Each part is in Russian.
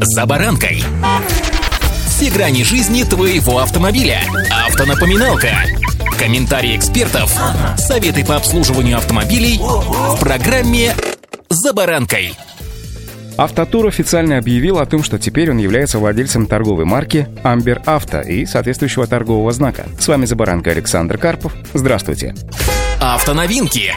«За баранкой». Все грани жизни твоего автомобиля. Автонапоминалка. Комментарии экспертов. Советы по обслуживанию автомобилей в программе «За баранкой». Автотур официально объявил о том, что теперь он является владельцем торговой марки «Амбер Авто» и соответствующего торгового знака. С вами «За баранкой» Александр Карпов. Здравствуйте. Автоновинки.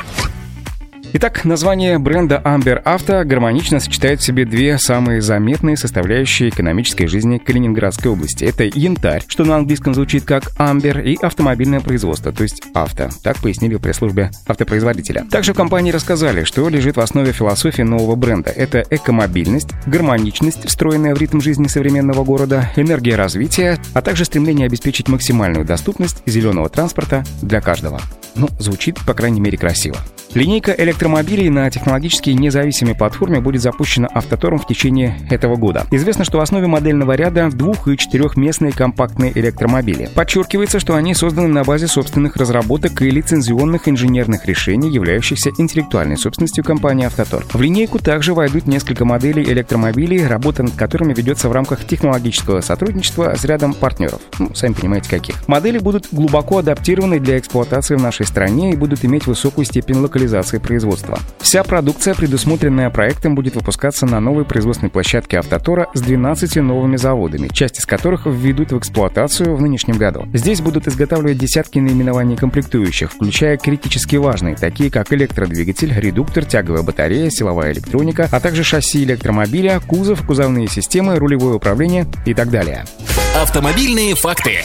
Итак, название бренда Amber Auto гармонично сочетает в себе две самые заметные составляющие экономической жизни Калининградской области. Это янтарь, что на английском звучит как Amber, и автомобильное производство, то есть авто. Так пояснили в пресс-службе автопроизводителя. Также в компании рассказали, что лежит в основе философии нового бренда. Это экомобильность, гармоничность, встроенная в ритм жизни современного города, энергия развития, а также стремление обеспечить максимальную доступность зеленого транспорта для каждого. Ну, звучит, по крайней мере, красиво. Линейка электромобилей на технологически независимой платформе будет запущена Автотором в течение этого года. Известно, что в основе модельного ряда двух- и четырехместные компактные электромобили. Подчеркивается, что они созданы на базе собственных разработок и лицензионных инженерных решений, являющихся интеллектуальной собственностью компании Автотор. В линейку также войдут несколько моделей электромобилей, работа над которыми ведется в рамках технологического сотрудничества с рядом партнеров. Ну, сами понимаете, каких. Модели будут глубоко адаптированы для эксплуатации в нашей стране и будут иметь высокую степень локализации локализации производства. Вся продукция, предусмотренная проектом, будет выпускаться на новой производственной площадке Автотора с 12 новыми заводами, часть из которых введут в эксплуатацию в нынешнем году. Здесь будут изготавливать десятки наименований комплектующих, включая критически важные, такие как электродвигатель, редуктор, тяговая батарея, силовая электроника, а также шасси электромобиля, кузов, кузовные системы, рулевое управление и так далее. Автомобильные факты.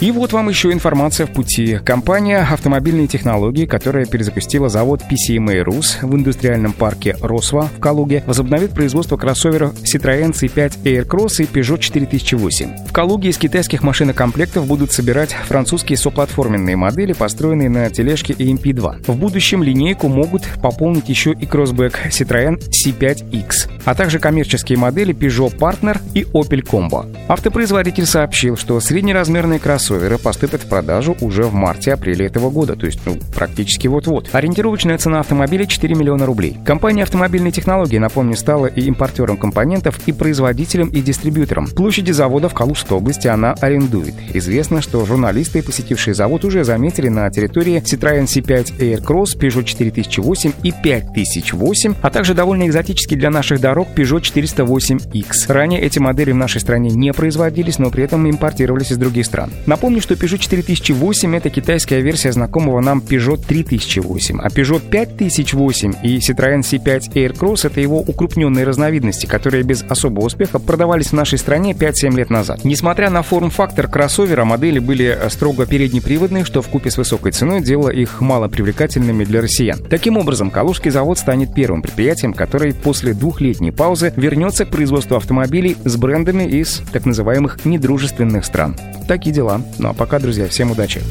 И вот вам еще информация в пути. Компания «Автомобильные технологии», которая перезапустила завод PCMA Rus в индустриальном парке Росва в Калуге, возобновит производство кроссоверов Citroёn C5 Aircross и Peugeot 4008. В Калуге из китайских машинокомплектов будут собирать французские соплатформенные модели, построенные на тележке EMP2. В будущем линейку могут пополнить еще и кроссбэк Citroёn C5X, а также коммерческие модели Peugeot Partner и Opel Combo. Автопроизводитель сообщил, что среднеразмерные кроссоверы кроссоверы поступят в продажу уже в марте-апреле этого года, то есть ну, практически вот-вот. Ориентировочная цена автомобиля 4 миллиона рублей. Компания автомобильной технологии, напомню, стала и импортером компонентов, и производителем, и дистрибьютором. Площади завода в Калужской области она арендует. Известно, что журналисты, посетившие завод, уже заметили на территории Citroёn C5 Aircross, Peugeot 4008 и 5008, а также довольно экзотический для наших дорог Peugeot 408X. Ранее эти модели в нашей стране не производились, но при этом импортировались из других стран. Напомню, что Peugeot 4008 — это китайская версия знакомого нам Peugeot 3008, а Peugeot 5008 и Citroёn C5 Aircross — это его укрупненные разновидности, которые без особого успеха продавались в нашей стране 5-7 лет назад. Несмотря на форм-фактор кроссовера, модели были строго переднеприводные, что в купе с высокой ценой делало их мало привлекательными для россиян. Таким образом, Калужский завод станет первым предприятием, который после двухлетней паузы вернется к производству автомобилей с брендами из так называемых недружественных стран. Такие дела. Ну а пока, друзья, всем удачи.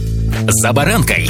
За баранкой.